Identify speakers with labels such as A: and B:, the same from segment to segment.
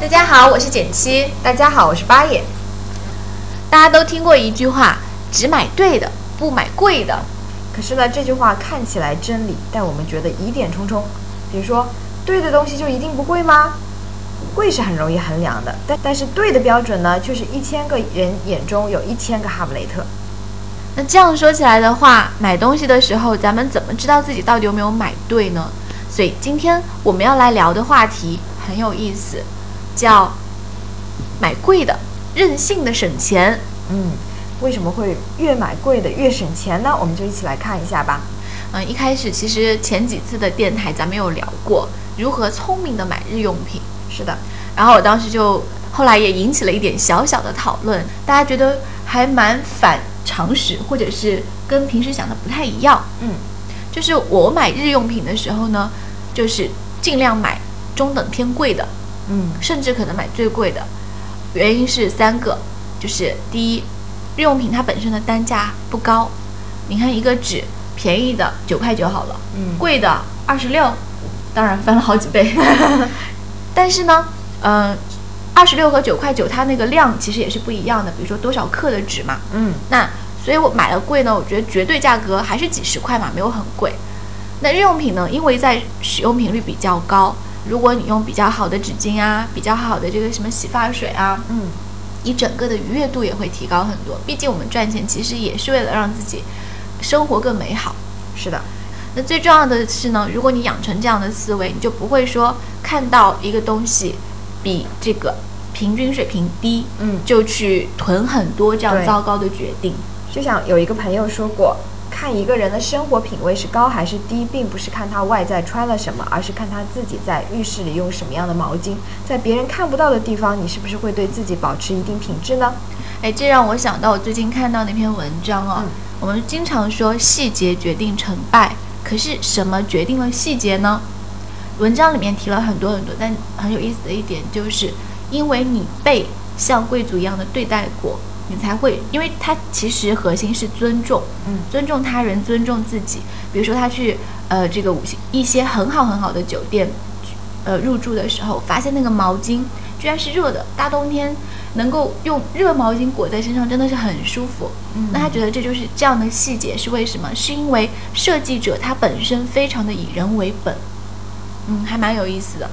A: 大家好，我是简七。
B: 大家好，我是八爷。
A: 大家都听过一句话：只买对的，不买贵的。
B: 可是呢，这句话看起来真理，但我们觉得疑点重重。比如说，对的东西就一定不贵吗？贵是很容易衡量的，但但是对的标准呢，却是一千个人眼中有一千个哈姆雷特。
A: 那这样说起来的话，买东西的时候，咱们怎么知道自己到底有没有买对呢？所以今天我们要来聊的话题很有意思，叫买贵的，任性的省钱。
B: 嗯，为什么会越买贵的越省钱呢？我们就一起来看一下吧。
A: 嗯，一开始其实前几次的电台咱们有聊过如何聪明的买日用品。
B: 是的，
A: 然后我当时就后来也引起了一点小小的讨论，大家觉得还蛮反常识，或者是跟平时想的不太一样。
B: 嗯，
A: 就是我买日用品的时候呢，就是尽量买中等偏贵的，
B: 嗯
A: 甚至可能买最贵的。原因是三个，就是第一，日用品它本身的单价不高，你看一个纸便宜的九块九好了，
B: 嗯
A: 贵的二十六，当然翻了好几倍。但是呢，嗯、二十六和九块九它那个量其实也是不一样的，比如说多少克的纸嘛，
B: 嗯
A: 那所以我买了贵呢，我觉得绝对价格还是几十块嘛，没有很贵。那日用品呢，因为在使用频率比较高，如果你用比较好的纸巾啊，比较好的这个什么洗发水啊，
B: 嗯，
A: 你整个的愉悦度也会提高很多。毕竟我们赚钱其实也是为了让自己生活更美好。
B: 是的，
A: 那最重要的是呢，如果你养成这样的思维，你就不会说看到一个东西比这个平均水平低，
B: 嗯
A: 就去囤很多这样糟糕的决定。
B: 就像有一个朋友说过，看一个人的生活品味是高还是低，并不是看他外在穿了什么，而是看他自己在浴室里用什么样的毛巾。在别人看不到的地方，你是不是会对自己保持一定品质呢？
A: 哎，这让我想到我最近看到那篇文章哦。
B: 嗯
A: 我们经常说细节决定成败，可是什么决定了细节呢？文章里面提了很多很多，但很有意思的一点就是，因为你被像贵族一样的对待过，你才会，因为他其实核心是尊重，
B: 嗯
A: 尊重他人，尊重自己。比如说他去呃这个五星一些很好很好的酒店，呃入住的时候，发现那个毛巾居然是热的，大冬天能够用热毛巾裹在身上，真的是很舒服。
B: 嗯
A: 那他觉得这就是这样的细节是为什么？是因为设计者他本身非常的以人为本，嗯，还蛮有意思的。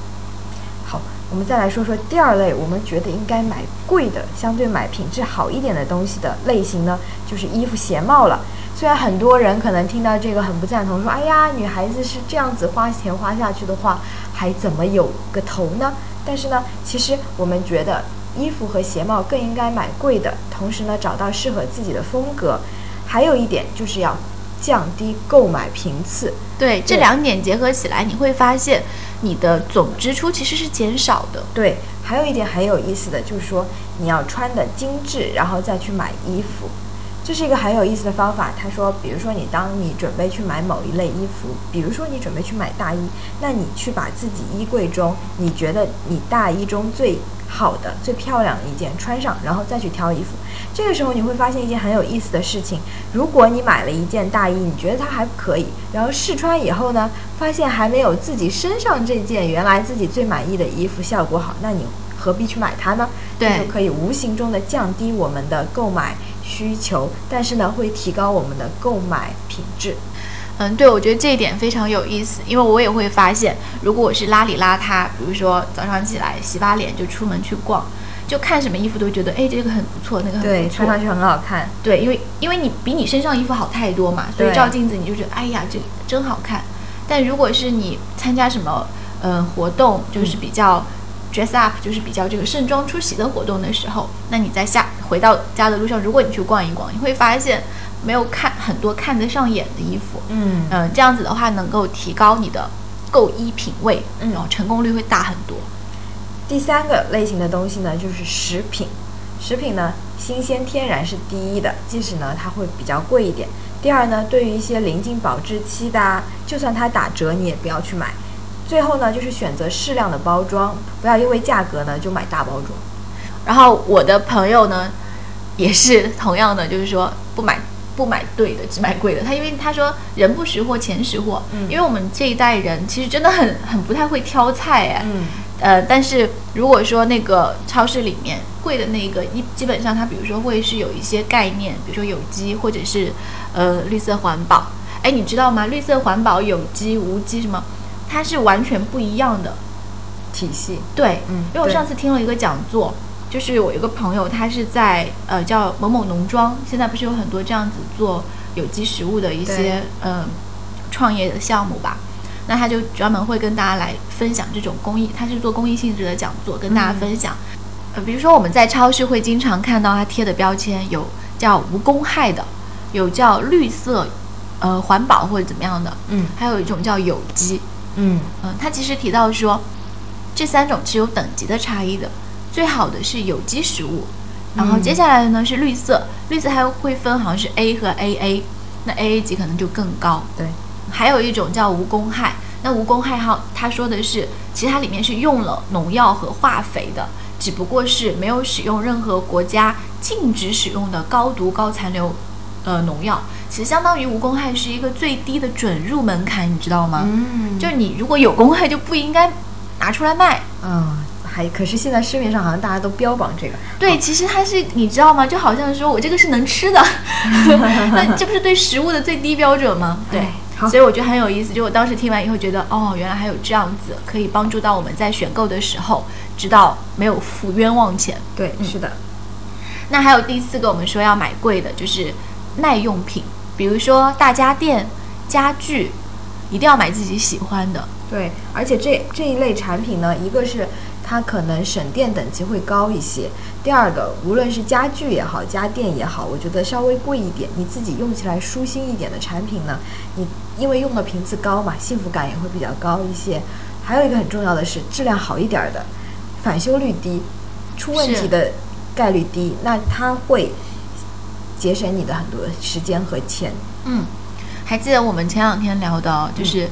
B: 我们再来说说第二类，我们觉得应该买贵的，相对买品质好一点的东西的类型呢，就是衣服鞋帽了。虽然很多人可能听到这个很不赞同，说：“哎呀，女孩子是这样子花钱花下去的话，还怎么有个头呢？”但是呢，其实我们觉得衣服和鞋帽更应该买贵的，同时呢，找到适合自己的风格。还有一点就是要降低购买频次。
A: 对，这两点结合起来，你会发现你的总支出其实是减少的。
B: 对，还有一点很有意思的，就是说你要穿的精致，然后再去买衣服，这是一个很有意思的方法。他说，比如说你当你准备去买某一类衣服，比如说你准备去买大衣，那你去把自己衣柜中你觉得你大衣中最好的、最漂亮的一件穿上，然后再去挑衣服。这个时候你会发现一件很有意思的事情：如果你买了一件大衣，你觉得它还可以，然后试穿以后呢，发现还没有自己身上这件原来自己最满意的衣服效果好，那你何必去买它呢？
A: 对
B: 就可以无形中的降低我们的购买需求，但是呢，会提高我们的购买品质。
A: 嗯，对，我觉得这一点非常有意思，因为我也会发现，如果我是邋里邋遢，比如说早上起来洗把脸就出门去逛，就看什么衣服都觉得，哎，这个很不错，那个很不错，
B: 对，穿上去很好看。
A: 对，因为因为你比你身上衣服好太多嘛，所以照镜子你就觉得，哎呀，这真好看。但如果是你参加什么呃活动，就是比较 dress up，就是比较这个盛装出席的活动的时候，那你在下回到家的路上，如果你去逛一逛，你会发现没有看很多看得上眼的衣服。
B: 嗯
A: 嗯、这样子的话能够提高你的购衣品味，
B: 嗯
A: 然后成功率会大很多。
B: 第三个类型的东西呢，就是食品。食品呢，新鲜天然是第一的，即使呢它会比较贵一点。第二呢，对于一些临近保质期的啊，就算它打折，你也不要去买。最后呢，就是选择适量的包装，不要因为价格呢就买大包装。
A: 然后我的朋友呢，也是同样的，就是说不买不买对的，只买贵的。他因为他说人不识货，钱识货。
B: 嗯
A: 因为我们这一代人其实真的很很不太会挑菜哎。
B: 嗯
A: 呃，但是如果说那个超市里面贵的那个一基本上它比如说会是有一些概念，比如说有机或者是呃绿色环保。哎，你知道吗？绿色环保、有机、无机什么，它是完全不一样的。
B: 体系，
A: 对，
B: 嗯
A: 因为我上次听了一个讲座，就是我有个朋友，他是在呃叫某某农庄，现在不是有很多这样子做有机食物的一些呃创业的项目吧。那他就专门会跟大家来分享这种公益，他是做公益性质的讲座，跟大家分享。呃，比如说我们在超市会经常看到他贴的标签，有叫无公害的，有叫绿色呃环保或者怎么样的，
B: 嗯
A: 还有一种叫有机。
B: 嗯
A: 嗯，他其实提到说，这三种是有等级的差异的。最好的是有机食物，然后
B: 嗯
A: 接下来的呢是绿色，绿色还会分好像是 A 和 AA，那 AA 级可能就更高。
B: 对，
A: 还有一种叫无公害，那无公害哈，他说的是，其实它里面是用了农药和化肥的，只不过是没有使用任何国家禁止使用的高毒高残留呃农药。其实相当于无公害是一个最低的准入门槛，你知道吗？
B: 嗯
A: 就你如果有公害，就不应该拿出来卖。
B: 嗯，还可是现在市面上好像大家都标榜这个，
A: 对，其实它是你知道吗？就好像说我这个是能吃的，那这不是对食物的最低标准吗？对所以我觉得很有意思。就我当时听完以后觉得，哦，原来还有这样子，可以帮助到我们在选购的时候，知道没有付冤枉钱。
B: 对，是的，
A: 那还有第四个，我们说要买贵的，就是耐用品，比如说大家电、家具，一定要买自己喜欢的。
B: 对，而且这这一类产品呢，一个是它可能省电等级会高一些，第二个无论是家具也好，家电也好，我觉得稍微贵一点，你自己用起来舒心一点的产品呢，你因为用的频次高嘛，幸福感也会比较高一些。还有一个很重要的是质量好一点儿的，返修率低，出问题的概率低，那它会节省你的很多时间和钱。
A: 嗯，还记得我们前两天聊的，就是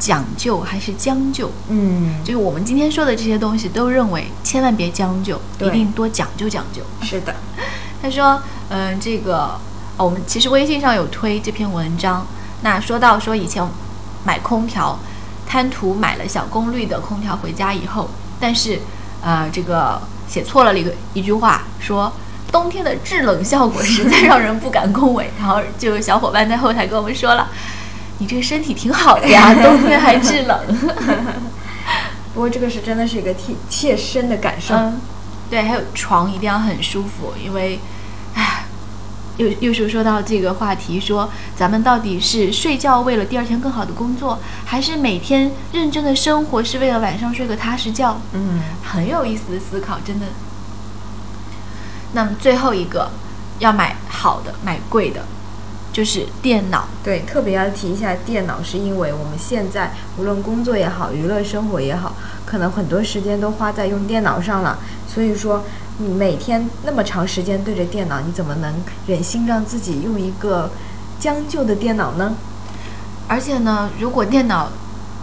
A: 讲究还是将就？
B: 嗯，
A: 就是我们今天说的这些东西，都认为千万别将就，一定多讲究讲究。
B: 是的，
A: 他说，嗯、这个、哦我们其实微信上有推这篇文章。那说到说以前买空调，贪图买了小功率的空调回家以后，但是呃这个写错了一个一句话，说冬天的制冷效果实在让人不敢恭维。然后就有小伙伴在后台跟我们说了，你这个身体挺好的呀，冬天还制冷。
B: 不过这个是真的是一个切切身的感受。
A: 嗯，对，还有床一定要很舒服，因为，唉，又又是说到这个话题，说咱们到底是睡觉为了第二天更好的工作，还是每天认真的生活是为了晚上睡个踏实觉？
B: 嗯，
A: 很有意思的思考，真的。那么最后一个要买好的，买贵的，就是电脑。
B: 对，特别要提一下电脑，是因为我们现在无论工作也好，娱乐生活也好，可能很多时间都花在用电脑上了。所以说，你每天那么长时间对着电脑，你怎么能忍心让自己用一个将就的电脑呢？
A: 而且呢，如果电脑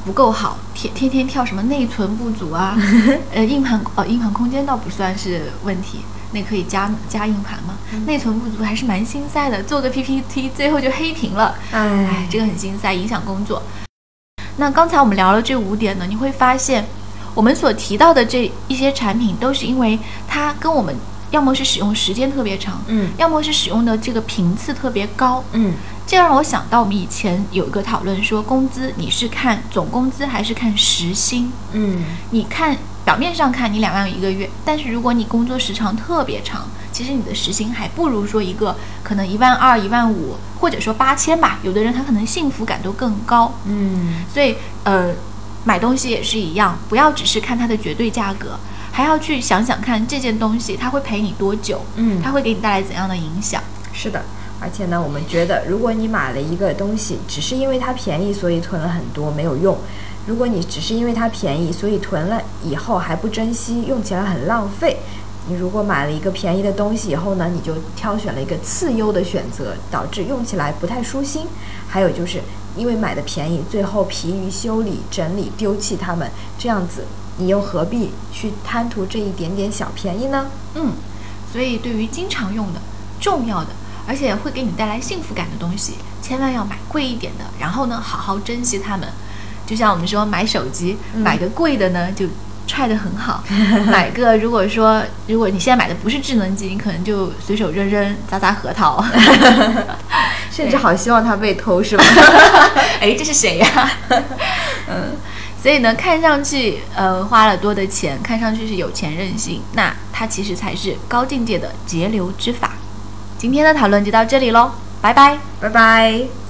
A: 不够好，天天天跳什么内存不足啊，呃，硬盘呃硬盘空间倒不算是问题，那可以加加硬盘吗。内存不足还是蛮心塞的，做个 PPT 最后就黑屏了，哎
B: 哎，，
A: 这个很心塞，影响工作。那刚才我们聊了这五点呢，你会发现，我们所提到的这一些产品，都是因为它跟我们要么是使用时间特别长，
B: 嗯。
A: 要么是使用的这个频次特别高，
B: 嗯，
A: 这让我想到我们以前有一个讨论说，工资你是看总工资还是看时薪？
B: 嗯，
A: 你看表面上看你两万一个月，但是如果你工作时长特别长，其实你的时薪还不如说一个可能一万二、一万五，或者说八千吧。有的人他可能幸福感都更高。
B: 嗯，
A: 所以呃，买东西也是一样，不要只是看它的绝对价格，还要去想想看这件东西它会陪你多久，
B: 嗯
A: 它会给你带来怎样的影响。
B: 是的。而且呢，我们觉得，如果你买了一个东西，只是因为它便宜，所以囤了很多没有用，如果你只是因为它便宜，所以囤了以后还不珍惜，用起来很浪费。你如果买了一个便宜的东西以后呢，你就挑选了一个次优的选择，导致用起来不太舒心。还有就是因为买的便宜，最后疲于修理、整理、丢弃它们，这样子你又何必去贪图这一点点小便宜呢？
A: 嗯，所以对于经常用的、重要的，而且会给你带来幸福感的东西，千万要买贵一点的，然后呢，好好珍惜它们。就像我们说买手机，买个贵的呢，就揣得很好；买个如果说如果你现在买的不是智能机，你可能就随手扔扔，砸砸核桃。
B: 甚至好希望它被偷，是吧？
A: 哎，这是谁呀？嗯，所以呢，看上去呃花了多的钱，看上去是有钱任性，那它其实才是高境界的节流之法。今天的讨论就到这里喽，拜拜。
B: 拜拜。